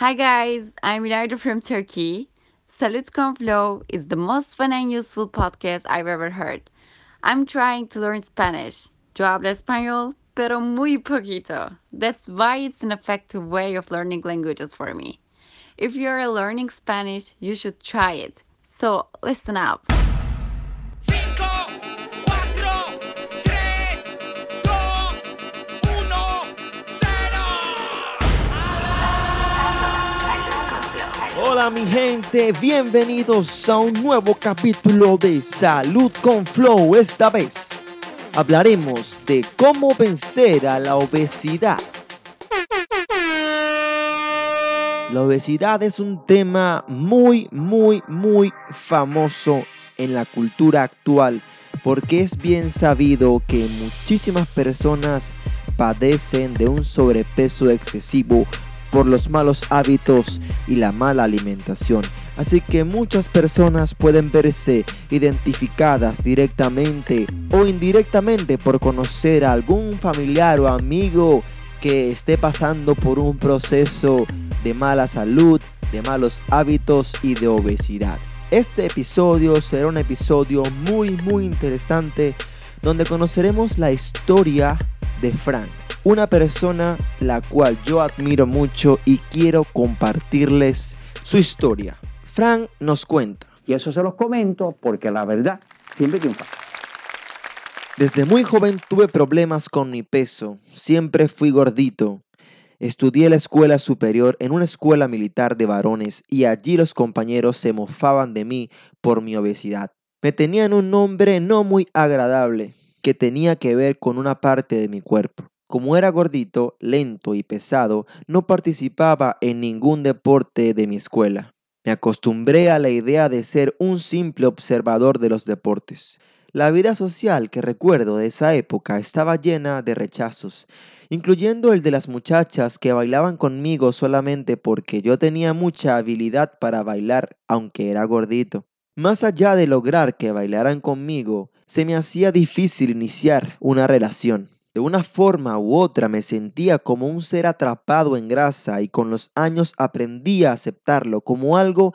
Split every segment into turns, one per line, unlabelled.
Hi guys, I'm Milagro from Turkey. Salutes con Flow is the most fun and useful podcast I've ever heard. I'm trying to learn Spanish. Yo hablo español, pero muy poquito. That's why it's an effective way of learning languages for me. If you're learning Spanish, you should try it. So listen up.
Hola mi gente, bienvenidos a un nuevo capítulo de Salud con Flow. Esta vez hablaremos de cómo vencer a la obesidad. La obesidad es un tema muy, muy, muy famoso en la cultura actual porque es bien sabido que muchísimas personas padecen de un sobrepeso excesivo por los malos hábitos y la mala alimentación. Así que muchas personas pueden verse identificadas directamente o indirectamente por conocer a algún familiar o amigo que esté pasando por un proceso de mala salud, de malos hábitos y de obesidad. Este episodio será un episodio muy muy interesante donde conoceremos la historia de Frank, una persona la cual yo admiro mucho y quiero compartirles su historia. Frank nos cuenta.
Y eso se los comento porque la verdad siempre triunfa.
Desde muy joven tuve problemas con mi peso, siempre fui gordito. Estudié la escuela superior en una escuela militar de varones y allí los compañeros se mofaban de mí por mi obesidad. Me tenían un nombre no muy agradable que tenía que ver con una parte de mi cuerpo. Como era gordito, lento y pesado, no participaba en ningún deporte de mi escuela. Me acostumbré a la idea de ser un simple observador de los deportes. La vida social que recuerdo de esa época estaba llena de rechazos, incluyendo el de las muchachas que bailaban conmigo solamente porque yo tenía mucha habilidad para bailar, aunque era gordito. Más allá de lograr que bailaran conmigo, se me hacía difícil iniciar una relación. De una forma u otra me sentía como un ser atrapado en grasa y con los años aprendí a aceptarlo como algo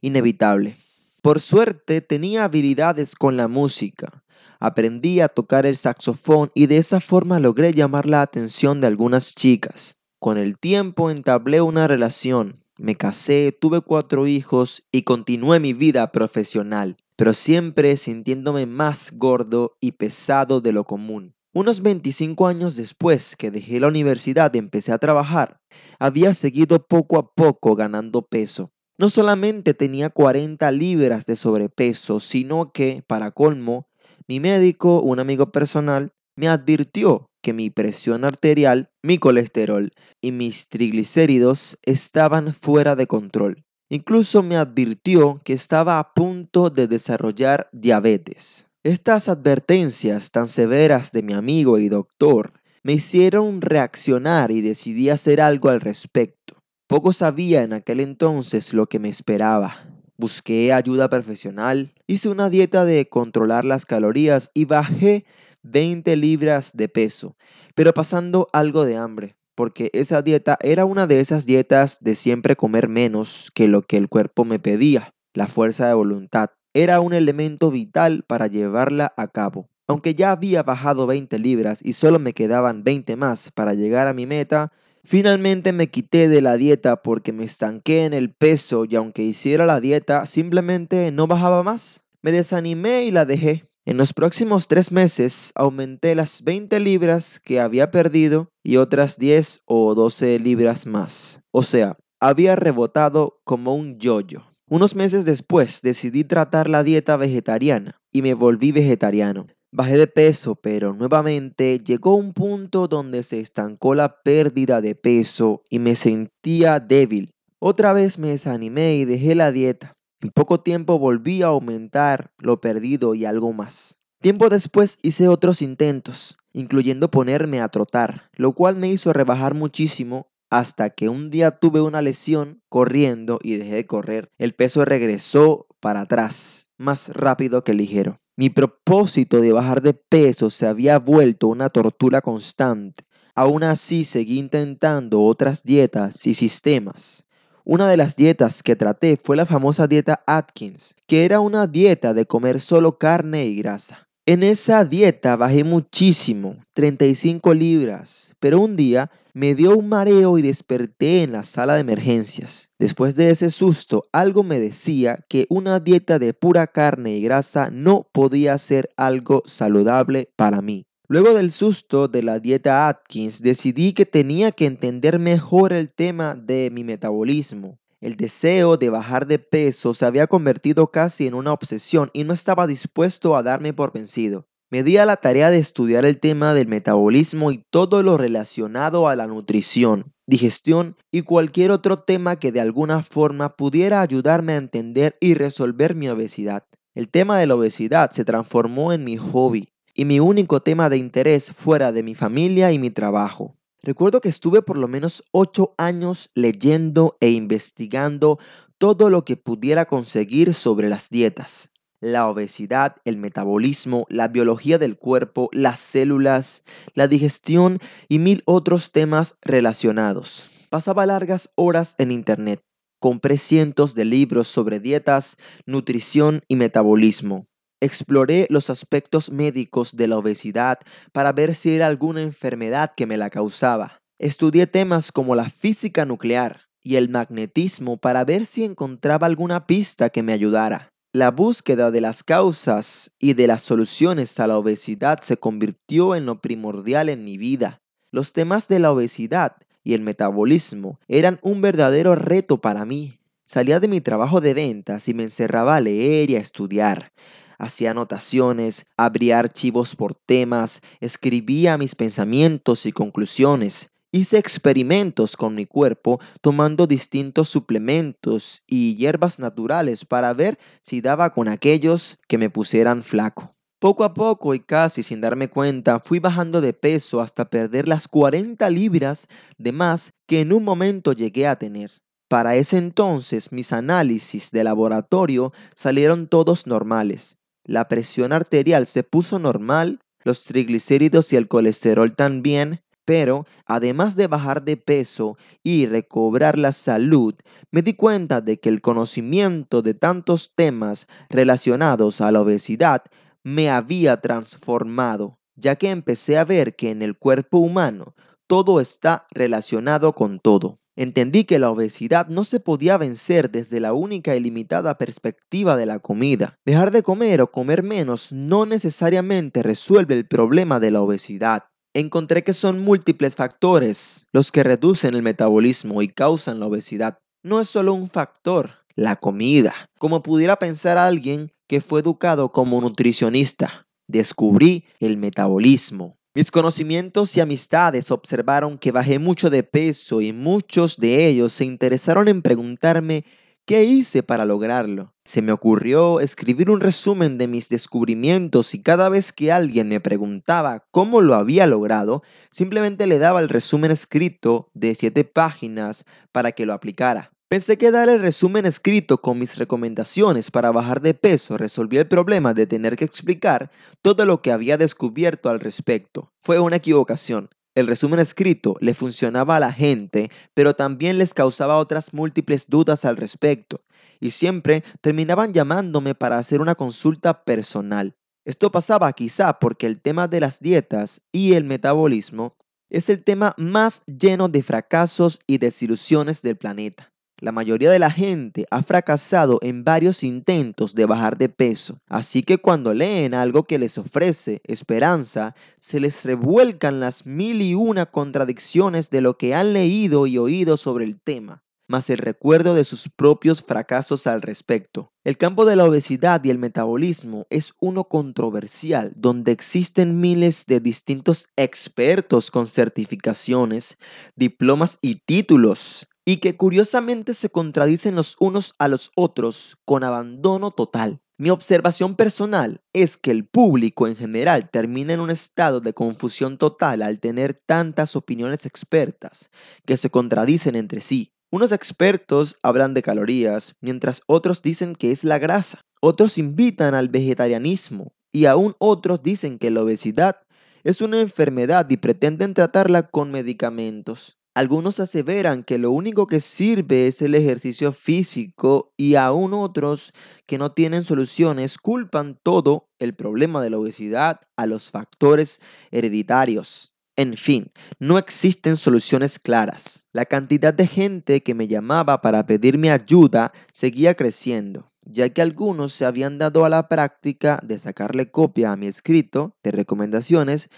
inevitable. Por suerte tenía habilidades con la música. Aprendí a tocar el saxofón y de esa forma logré llamar la atención de algunas chicas. Con el tiempo entablé una relación, me casé, tuve cuatro hijos y continué mi vida profesional, pero siempre sintiéndome más gordo y pesado de lo común. Unos 25 años después que dejé la universidad y empecé a trabajar, había seguido poco a poco ganando peso. No solamente tenía 40 libras de sobrepeso, sino que, para colmo, mi médico, un amigo personal, me advirtió que mi presión arterial, mi colesterol y mis triglicéridos estaban fuera de control. Incluso me advirtió que estaba a punto de desarrollar diabetes. Estas advertencias tan severas de mi amigo y doctor me hicieron reaccionar y decidí hacer algo al respecto. Poco sabía en aquel entonces lo que me esperaba. Busqué ayuda profesional, hice una dieta de controlar las calorías y bajé 20 libras de peso, pero pasando algo de hambre, porque esa dieta era una de esas dietas de siempre comer menos que lo que el cuerpo me pedía. La fuerza de voluntad era un elemento vital para llevarla a cabo. Aunque ya había bajado 20 libras y solo me quedaban 20 más para llegar a mi meta, Finalmente me quité de la dieta porque me estanqué en el peso y aunque hiciera la dieta simplemente no bajaba más. Me desanimé y la dejé. En los próximos tres meses aumenté las 20 libras que había perdido y otras 10 o 12 libras más. O sea, había rebotado como un yoyo. Unos meses después decidí tratar la dieta vegetariana y me volví vegetariano. Bajé de peso, pero nuevamente llegó un punto donde se estancó la pérdida de peso y me sentía débil. Otra vez me desanimé y dejé la dieta. En poco tiempo volví a aumentar lo perdido y algo más. Tiempo después hice otros intentos, incluyendo ponerme a trotar, lo cual me hizo rebajar muchísimo hasta que un día tuve una lesión corriendo y dejé de correr. El peso regresó para atrás, más rápido que ligero. Mi propósito de bajar de peso se había vuelto una tortura constante. Aún así seguí intentando otras dietas y sistemas. Una de las dietas que traté fue la famosa dieta Atkins, que era una dieta de comer solo carne y grasa. En esa dieta bajé muchísimo, 35 libras, pero un día me dio un mareo y desperté en la sala de emergencias. Después de ese susto, algo me decía que una dieta de pura carne y grasa no podía ser algo saludable para mí. Luego del susto de la dieta Atkins, decidí que tenía que entender mejor el tema de mi metabolismo. El deseo de bajar de peso se había convertido casi en una obsesión y no estaba dispuesto a darme por vencido. Me di a la tarea de estudiar el tema del metabolismo y todo lo relacionado a la nutrición, digestión y cualquier otro tema que de alguna forma pudiera ayudarme a entender y resolver mi obesidad. El tema de la obesidad se transformó en mi hobby y mi único tema de interés fuera de mi familia y mi trabajo. Recuerdo que estuve por lo menos ocho años leyendo e investigando todo lo que pudiera conseguir sobre las dietas. La obesidad, el metabolismo, la biología del cuerpo, las células, la digestión y mil otros temas relacionados. Pasaba largas horas en Internet. Compré cientos de libros sobre dietas, nutrición y metabolismo. Exploré los aspectos médicos de la obesidad para ver si era alguna enfermedad que me la causaba. Estudié temas como la física nuclear y el magnetismo para ver si encontraba alguna pista que me ayudara. La búsqueda de las causas y de las soluciones a la obesidad se convirtió en lo primordial en mi vida. Los temas de la obesidad y el metabolismo eran un verdadero reto para mí. Salía de mi trabajo de ventas y me encerraba a leer y a estudiar hacía anotaciones, abría archivos por temas, escribía mis pensamientos y conclusiones. Hice experimentos con mi cuerpo tomando distintos suplementos y hierbas naturales para ver si daba con aquellos que me pusieran flaco. Poco a poco y casi sin darme cuenta fui bajando de peso hasta perder las 40 libras de más que en un momento llegué a tener. Para ese entonces mis análisis de laboratorio salieron todos normales la presión arterial se puso normal, los triglicéridos y el colesterol también, pero además de bajar de peso y recobrar la salud, me di cuenta de que el conocimiento de tantos temas relacionados a la obesidad me había transformado, ya que empecé a ver que en el cuerpo humano todo está relacionado con todo. Entendí que la obesidad no se podía vencer desde la única y limitada perspectiva de la comida. Dejar de comer o comer menos no necesariamente resuelve el problema de la obesidad. Encontré que son múltiples factores los que reducen el metabolismo y causan la obesidad. No es solo un factor, la comida, como pudiera pensar alguien que fue educado como nutricionista. Descubrí el metabolismo. Mis conocimientos y amistades observaron que bajé mucho de peso y muchos de ellos se interesaron en preguntarme qué hice para lograrlo. Se me ocurrió escribir un resumen de mis descubrimientos y cada vez que alguien me preguntaba cómo lo había logrado, simplemente le daba el resumen escrito de siete páginas para que lo aplicara. Pensé que dar el resumen escrito con mis recomendaciones para bajar de peso resolvía el problema de tener que explicar todo lo que había descubierto al respecto. Fue una equivocación. El resumen escrito le funcionaba a la gente, pero también les causaba otras múltiples dudas al respecto, y siempre terminaban llamándome para hacer una consulta personal. Esto pasaba quizá porque el tema de las dietas y el metabolismo es el tema más lleno de fracasos y desilusiones del planeta. La mayoría de la gente ha fracasado en varios intentos de bajar de peso, así que cuando leen algo que les ofrece esperanza, se les revuelcan las mil y una contradicciones de lo que han leído y oído sobre el tema, más el recuerdo de sus propios fracasos al respecto. El campo de la obesidad y el metabolismo es uno controversial, donde existen miles de distintos expertos con certificaciones, diplomas y títulos y que curiosamente se contradicen los unos a los otros con abandono total. Mi observación personal es que el público en general termina en un estado de confusión total al tener tantas opiniones expertas que se contradicen entre sí. Unos expertos hablan de calorías, mientras otros dicen que es la grasa. Otros invitan al vegetarianismo y aún otros dicen que la obesidad es una enfermedad y pretenden tratarla con medicamentos. Algunos aseveran que lo único que sirve es el ejercicio físico y aún otros que no tienen soluciones culpan todo el problema de la obesidad a los factores hereditarios. En fin, no existen soluciones claras. La cantidad de gente que me llamaba para pedirme ayuda seguía creciendo, ya que algunos se habían dado a la práctica de sacarle copia a mi escrito de recomendaciones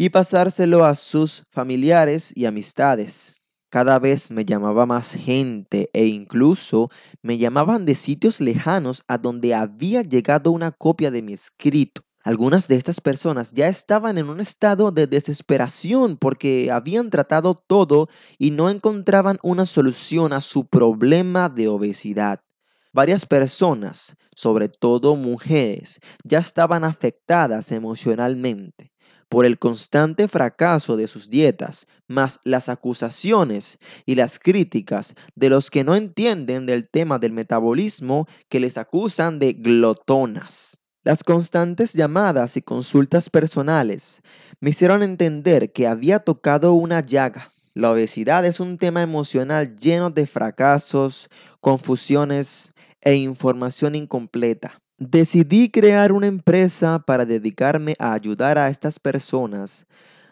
y pasárselo a sus familiares y amistades. Cada vez me llamaba más gente e incluso me llamaban de sitios lejanos a donde había llegado una copia de mi escrito. Algunas de estas personas ya estaban en un estado de desesperación porque habían tratado todo y no encontraban una solución a su problema de obesidad. Varias personas, sobre todo mujeres, ya estaban afectadas emocionalmente por el constante fracaso de sus dietas, más las acusaciones y las críticas de los que no entienden del tema del metabolismo que les acusan de glotonas. Las constantes llamadas y consultas personales me hicieron entender que había tocado una llaga. La obesidad es un tema emocional lleno de fracasos, confusiones e información incompleta. Decidí crear una empresa para dedicarme a ayudar a estas personas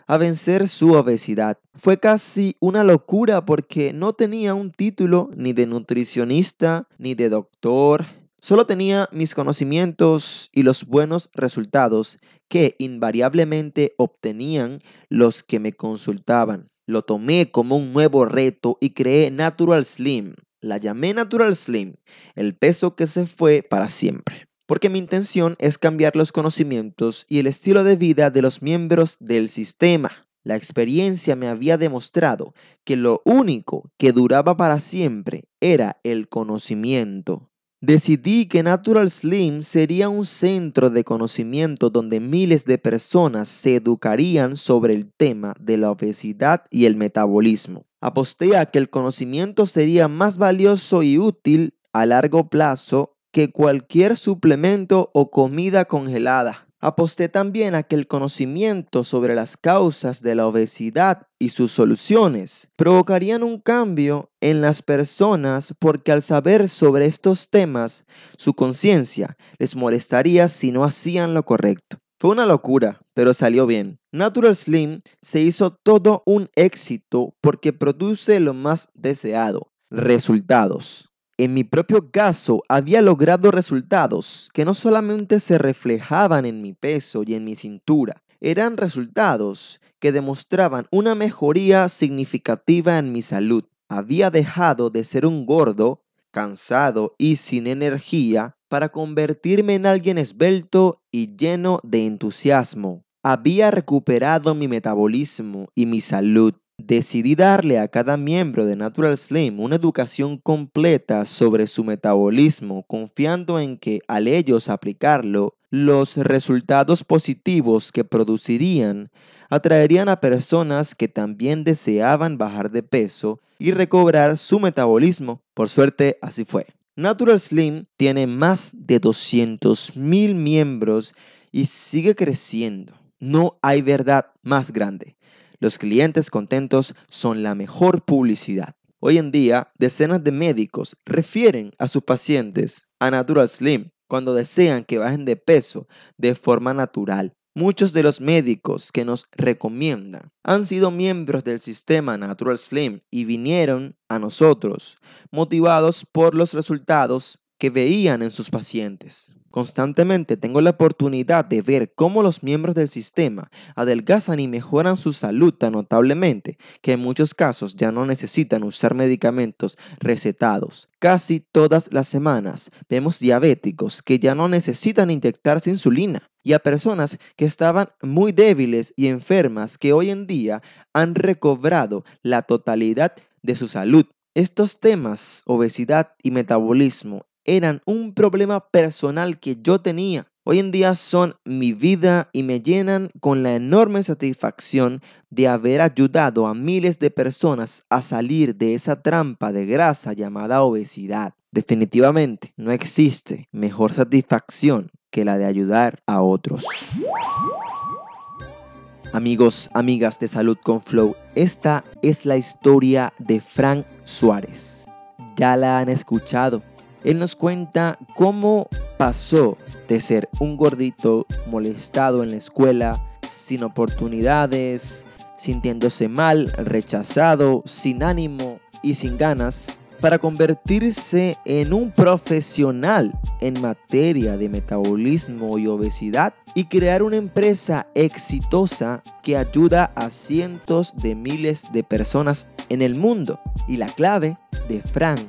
a vencer su obesidad. Fue casi una locura porque no tenía un título ni de nutricionista ni de doctor. Solo tenía mis conocimientos y los buenos resultados que invariablemente obtenían los que me consultaban. Lo tomé como un nuevo reto y creé Natural Slim. La llamé Natural Slim, el peso que se fue para siempre porque mi intención es cambiar los conocimientos y el estilo de vida de los miembros del sistema. La experiencia me había demostrado que lo único que duraba para siempre era el conocimiento. Decidí que Natural Slim sería un centro de conocimiento donde miles de personas se educarían sobre el tema de la obesidad y el metabolismo. Aposté a que el conocimiento sería más valioso y útil a largo plazo que cualquier suplemento o comida congelada. Aposté también a que el conocimiento sobre las causas de la obesidad y sus soluciones provocarían un cambio en las personas porque al saber sobre estos temas, su conciencia les molestaría si no hacían lo correcto. Fue una locura, pero salió bien. Natural Slim se hizo todo un éxito porque produce lo más deseado, resultados en mi propio caso había logrado resultados que no solamente se reflejaban en mi peso y en mi cintura, eran resultados que demostraban una mejoría significativa en mi salud. Había dejado de ser un gordo, cansado y sin energía para convertirme en alguien esbelto y lleno de entusiasmo. Había recuperado mi metabolismo y mi salud Decidí darle a cada miembro de Natural Slim una educación completa sobre su metabolismo, confiando en que al ellos aplicarlo, los resultados positivos que producirían atraerían a personas que también deseaban bajar de peso y recobrar su metabolismo. Por suerte, así fue. Natural Slim tiene más de 200.000 miembros y sigue creciendo. No hay verdad más grande. Los clientes contentos son la mejor publicidad. Hoy en día, decenas de médicos refieren a sus pacientes a Natural Slim cuando desean que bajen de peso de forma natural. Muchos de los médicos que nos recomiendan han sido miembros del sistema Natural Slim y vinieron a nosotros motivados por los resultados que veían en sus pacientes. Constantemente tengo la oportunidad de ver cómo los miembros del sistema adelgazan y mejoran su salud tan notablemente que en muchos casos ya no necesitan usar medicamentos recetados. Casi todas las semanas vemos diabéticos que ya no necesitan inyectarse insulina y a personas que estaban muy débiles y enfermas que hoy en día han recobrado la totalidad de su salud. Estos temas, obesidad y metabolismo, eran un problema personal que yo tenía. Hoy en día son mi vida y me llenan con la enorme satisfacción de haber ayudado a miles de personas a salir de esa trampa de grasa llamada obesidad. Definitivamente no existe mejor satisfacción que la de ayudar a otros. Amigos, amigas de Salud con Flow, esta es la historia de Frank Suárez. Ya la han escuchado. Él nos cuenta cómo pasó de ser un gordito molestado en la escuela, sin oportunidades, sintiéndose mal, rechazado, sin ánimo y sin ganas, para convertirse en un profesional en materia de metabolismo y obesidad y crear una empresa exitosa que ayuda a cientos de miles de personas en el mundo. Y la clave de Frank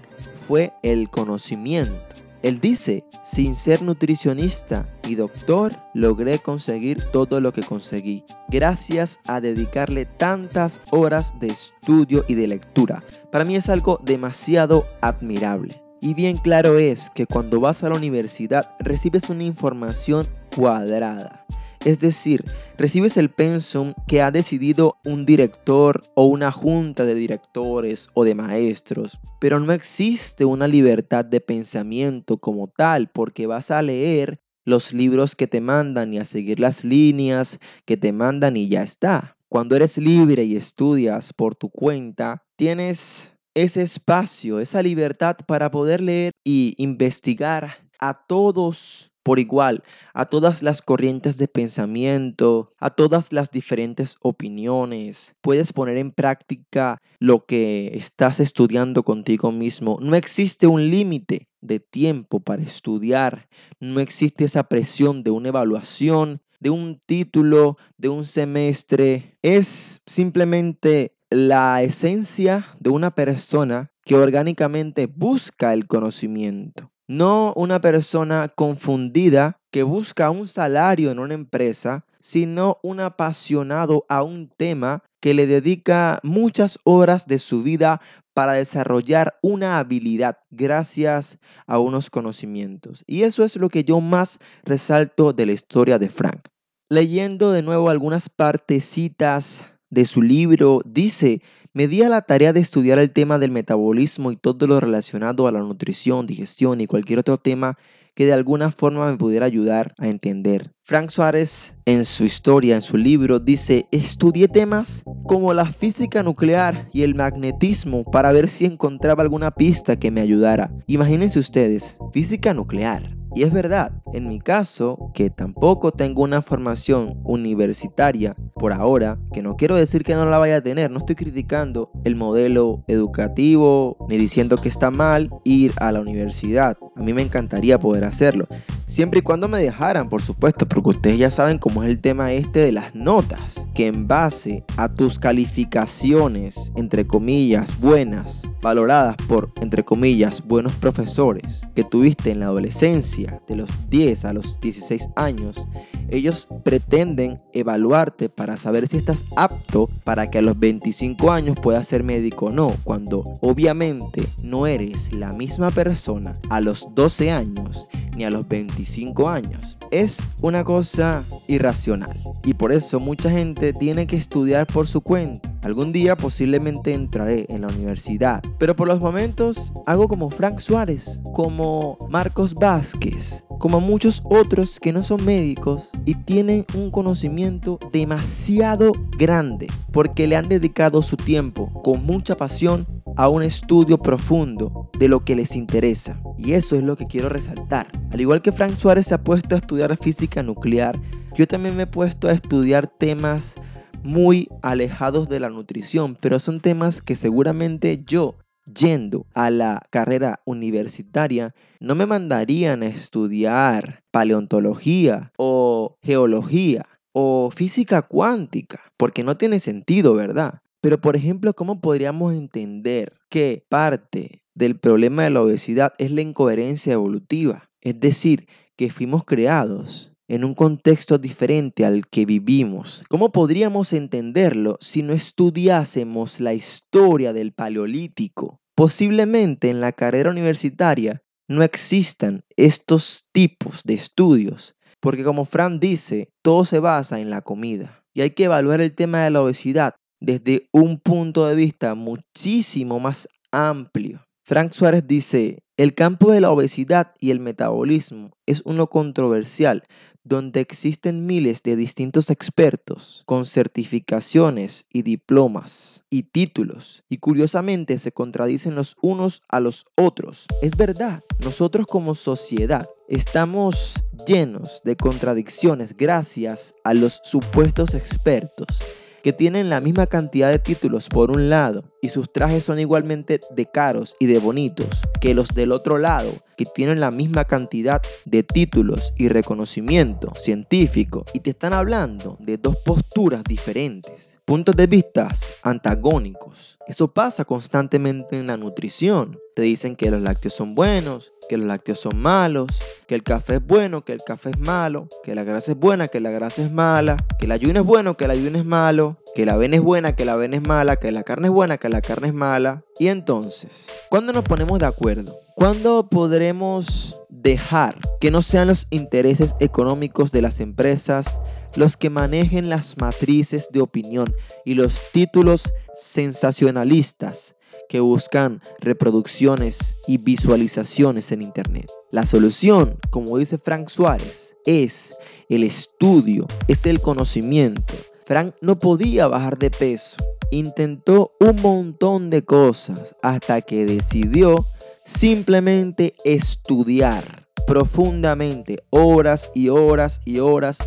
fue el conocimiento. Él dice, sin ser nutricionista y doctor, logré conseguir todo lo que conseguí, gracias a dedicarle tantas horas de estudio y de lectura. Para mí es algo demasiado admirable. Y bien claro es que cuando vas a la universidad recibes una información cuadrada. Es decir, recibes el pensum que ha decidido un director o una junta de directores o de maestros, pero no existe una libertad de pensamiento como tal porque vas a leer los libros que te mandan y a seguir las líneas que te mandan y ya está. Cuando eres libre y estudias por tu cuenta, tienes ese espacio, esa libertad para poder leer y investigar a todos por igual a todas las corrientes de pensamiento, a todas las diferentes opiniones. Puedes poner en práctica lo que estás estudiando contigo mismo. No existe un límite de tiempo para estudiar. No existe esa presión de una evaluación, de un título, de un semestre. Es simplemente la esencia de una persona que orgánicamente busca el conocimiento no una persona confundida que busca un salario en una empresa, sino un apasionado a un tema que le dedica muchas horas de su vida para desarrollar una habilidad gracias a unos conocimientos. Y eso es lo que yo más resalto de la historia de Frank. Leyendo de nuevo algunas partecitas de su libro, dice me di a la tarea de estudiar el tema del metabolismo y todo lo relacionado a la nutrición, digestión y cualquier otro tema que de alguna forma me pudiera ayudar a entender. Frank Suárez en su historia, en su libro, dice, estudié temas como la física nuclear y el magnetismo para ver si encontraba alguna pista que me ayudara. Imagínense ustedes, física nuclear. Y es verdad, en mi caso, que tampoco tengo una formación universitaria por ahora, que no quiero decir que no la vaya a tener, no estoy criticando el modelo educativo ni diciendo que está mal ir a la universidad. A mí me encantaría poder hacerlo, siempre y cuando me dejaran, por supuesto, porque ustedes ya saben cómo es el tema este de las notas, que en base a tus calificaciones, entre comillas, buenas, valoradas por, entre comillas, buenos profesores que tuviste en la adolescencia, de los 10 a los 16 años, ellos pretenden evaluarte para saber si estás apto para que a los 25 años puedas ser médico o no, cuando obviamente no eres la misma persona a los 12 años ni a los 25 años. Es una cosa irracional y por eso mucha gente tiene que estudiar por su cuenta. Algún día posiblemente entraré en la universidad, pero por los momentos hago como Frank Suárez, como Marcos Vázquez, como muchos otros que no son médicos y tienen un conocimiento demasiado grande porque le han dedicado su tiempo con mucha pasión a un estudio profundo de lo que les interesa. Y eso es lo que quiero resaltar. Al igual que Frank Suárez se ha puesto a estudiar física nuclear, yo también me he puesto a estudiar temas muy alejados de la nutrición, pero son temas que seguramente yo yendo a la carrera universitaria, no me mandarían a estudiar paleontología o geología o física cuántica, porque no tiene sentido, ¿verdad? Pero, por ejemplo, ¿cómo podríamos entender que parte del problema de la obesidad es la incoherencia evolutiva? Es decir, que fuimos creados en un contexto diferente al que vivimos. ¿Cómo podríamos entenderlo si no estudiásemos la historia del Paleolítico? Posiblemente en la carrera universitaria no existan estos tipos de estudios, porque como Fran dice, todo se basa en la comida. Y hay que evaluar el tema de la obesidad desde un punto de vista muchísimo más amplio. Frank Suárez dice, el campo de la obesidad y el metabolismo es uno controversial donde existen miles de distintos expertos con certificaciones y diplomas y títulos y curiosamente se contradicen los unos a los otros. Es verdad, nosotros como sociedad estamos llenos de contradicciones gracias a los supuestos expertos que tienen la misma cantidad de títulos por un lado y sus trajes son igualmente de caros y de bonitos que los del otro lado, que tienen la misma cantidad de títulos y reconocimiento científico. Y te están hablando de dos posturas diferentes puntos de vista antagónicos. Eso pasa constantemente en la nutrición. Te dicen que los lácteos son buenos, que los lácteos son malos, que el café es bueno, que el café es malo, que la grasa es buena, que la grasa es mala, que el ayuno es bueno, que el ayuno es malo, que la avena es buena, que la avena es mala, que la carne es buena, que la carne es mala. Y entonces, ¿cuándo nos ponemos de acuerdo? ¿Cuándo podremos dejar que no sean los intereses económicos de las empresas los que manejen las matrices de opinión y los títulos sensacionalistas que buscan reproducciones y visualizaciones en Internet. La solución, como dice Frank Suárez, es el estudio, es el conocimiento. Frank no podía bajar de peso. Intentó un montón de cosas hasta que decidió simplemente estudiar profundamente horas y horas y horas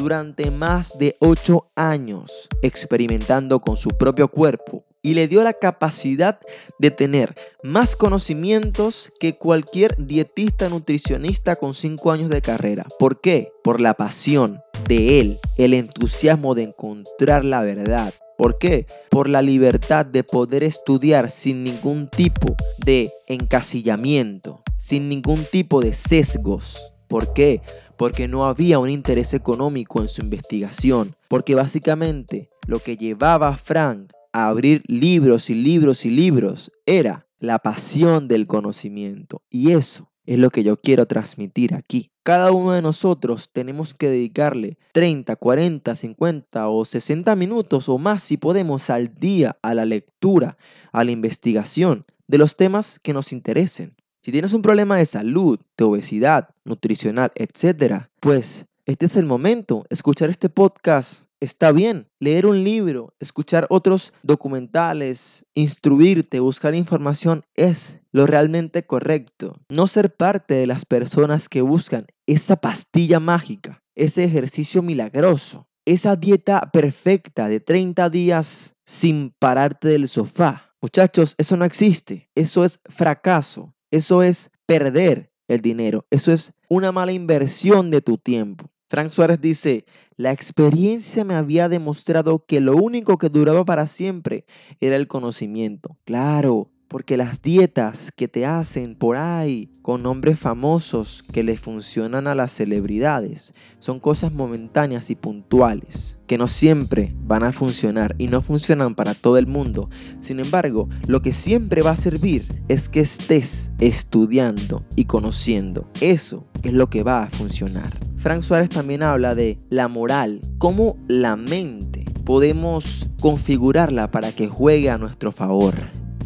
durante más de 8 años experimentando con su propio cuerpo y le dio la capacidad de tener más conocimientos que cualquier dietista nutricionista con 5 años de carrera. ¿Por qué? Por la pasión de él, el entusiasmo de encontrar la verdad. ¿Por qué? Por la libertad de poder estudiar sin ningún tipo de encasillamiento, sin ningún tipo de sesgos. ¿Por qué? Porque no había un interés económico en su investigación, porque básicamente lo que llevaba a Frank a abrir libros y libros y libros era la pasión del conocimiento. Y eso es lo que yo quiero transmitir aquí. Cada uno de nosotros tenemos que dedicarle 30, 40, 50 o 60 minutos o más si podemos al día a la lectura, a la investigación de los temas que nos interesen. Si tienes un problema de salud, de obesidad, nutricional, etc., pues este es el momento. Escuchar este podcast está bien. Leer un libro, escuchar otros documentales, instruirte, buscar información es lo realmente correcto. No ser parte de las personas que buscan esa pastilla mágica, ese ejercicio milagroso, esa dieta perfecta de 30 días sin pararte del sofá. Muchachos, eso no existe. Eso es fracaso. Eso es perder el dinero. Eso es una mala inversión de tu tiempo. Frank Suárez dice, la experiencia me había demostrado que lo único que duraba para siempre era el conocimiento. Claro, porque las dietas que te hacen por ahí con nombres famosos que le funcionan a las celebridades son cosas momentáneas y puntuales que no siempre van a funcionar y no funcionan para todo el mundo. Sin embargo, lo que siempre va a servir es que estés estudiando y conociendo. Eso es lo que va a funcionar. Frank Suárez también habla de la moral, cómo la mente podemos configurarla para que juegue a nuestro favor.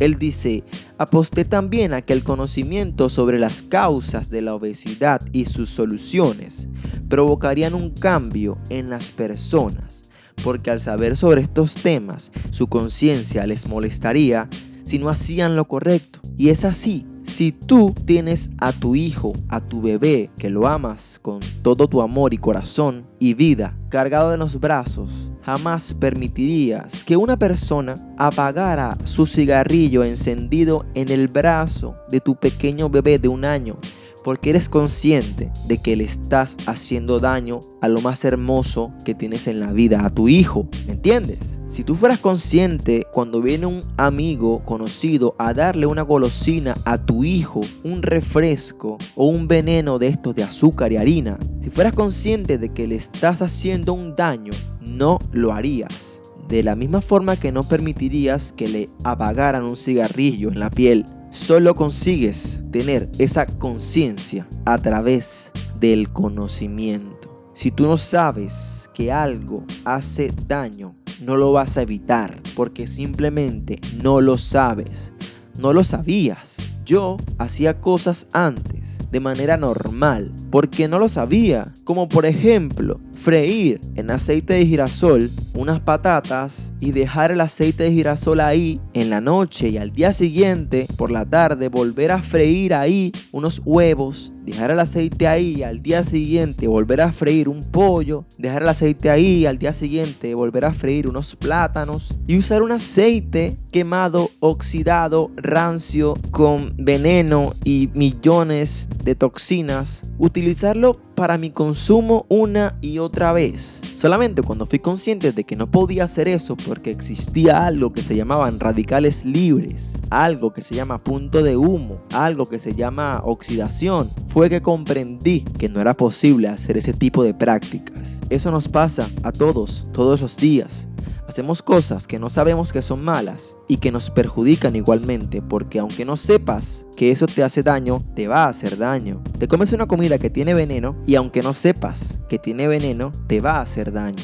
Él dice, aposté también a que el conocimiento sobre las causas de la obesidad y sus soluciones provocarían un cambio en las personas, porque al saber sobre estos temas, su conciencia les molestaría si no hacían lo correcto. Y es así si tú tienes a tu hijo, a tu bebé, que lo amas con todo tu amor y corazón y vida, cargado en los brazos, jamás permitirías que una persona apagara su cigarrillo encendido en el brazo de tu pequeño bebé de un año porque eres consciente de que le estás haciendo daño a lo más hermoso que tienes en la vida, a tu hijo, ¿me entiendes? Si tú fueras consciente cuando viene un amigo conocido a darle una golosina a tu hijo, un refresco o un veneno de estos de azúcar y harina, si fueras consciente de que le estás haciendo un daño, no lo harías. De la misma forma que no permitirías que le apagaran un cigarrillo en la piel Solo consigues tener esa conciencia a través del conocimiento. Si tú no sabes que algo hace daño, no lo vas a evitar porque simplemente no lo sabes. No lo sabías. Yo hacía cosas antes de manera normal, porque no lo sabía. Como por ejemplo, freír en aceite de girasol unas patatas y dejar el aceite de girasol ahí en la noche y al día siguiente, por la tarde, volver a freír ahí unos huevos dejar el aceite ahí al día siguiente volver a freír un pollo, dejar el aceite ahí al día siguiente volver a freír unos plátanos y usar un aceite quemado, oxidado, rancio, con veneno y millones de toxinas, utilizarlo para mi consumo una y otra vez. Solamente cuando fui consciente de que no podía hacer eso porque existía algo que se llamaban radicales libres, algo que se llama punto de humo, algo que se llama oxidación, fue que comprendí que no era posible hacer ese tipo de prácticas. Eso nos pasa a todos, todos los días. Hacemos cosas que no sabemos que son malas y que nos perjudican igualmente porque aunque no sepas que eso te hace daño, te va a hacer daño. Te comes una comida que tiene veneno y aunque no sepas que tiene veneno, te va a hacer daño.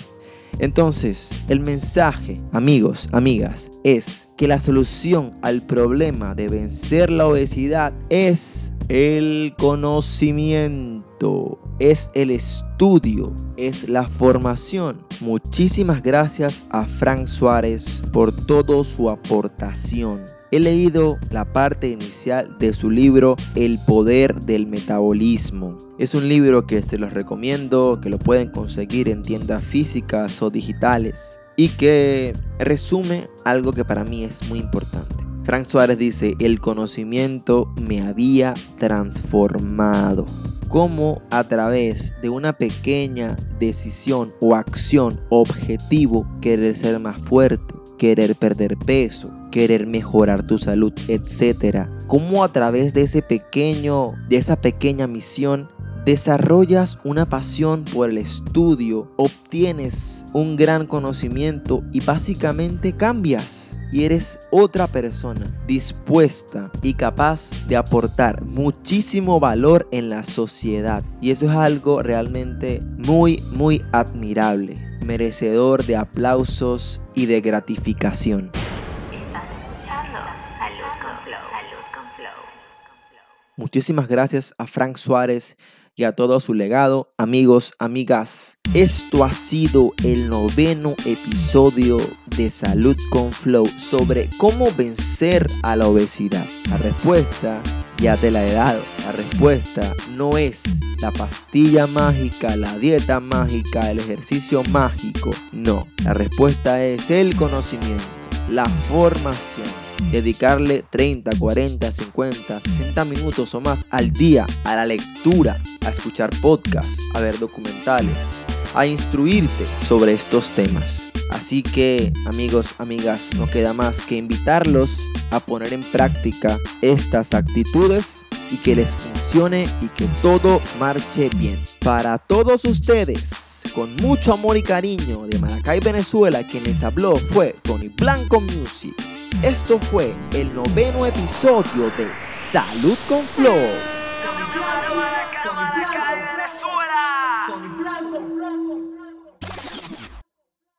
Entonces, el mensaje, amigos, amigas, es que la solución al problema de vencer la obesidad es el conocimiento, es el estudio, es la formación. Muchísimas gracias a Frank Suárez por toda su aportación. He leído la parte inicial de su libro El poder del metabolismo. Es un libro que se los recomiendo, que lo pueden conseguir en tiendas físicas o digitales y que resume algo que para mí es muy importante. Frank Suárez dice, el conocimiento me había transformado. Cómo a través de una pequeña decisión o acción, objetivo, querer ser más fuerte, querer perder peso, querer mejorar tu salud, etcétera. Cómo a través de ese pequeño, de esa pequeña misión desarrollas una pasión por el estudio, obtienes un gran conocimiento y básicamente cambias y eres otra persona dispuesta y capaz de aportar muchísimo valor en la sociedad. Y eso es algo realmente muy, muy admirable, merecedor de aplausos y de gratificación.
Estás escuchando Salud con Flow. Salud con Flow.
Muchísimas gracias a Frank Suárez y a todo su legado. Amigos, amigas, esto ha sido el noveno episodio de Salud con Flow sobre cómo vencer a la obesidad. La respuesta ya te la he dado. La respuesta no es la pastilla mágica, la dieta mágica, el ejercicio mágico. No, la respuesta es el conocimiento, la formación dedicarle 30, 40, 50, 60 minutos o más al día a la lectura, a escuchar podcasts, a ver documentales, a instruirte sobre estos temas. Así que amigos, amigas, no queda más que invitarlos a poner en práctica estas actitudes y que les funcione y que todo marche bien. Para todos ustedes, con mucho amor y cariño de Maracay, Venezuela, quien les habló fue Tony Blanco Music. Esto fue el noveno episodio de Salud con Flow.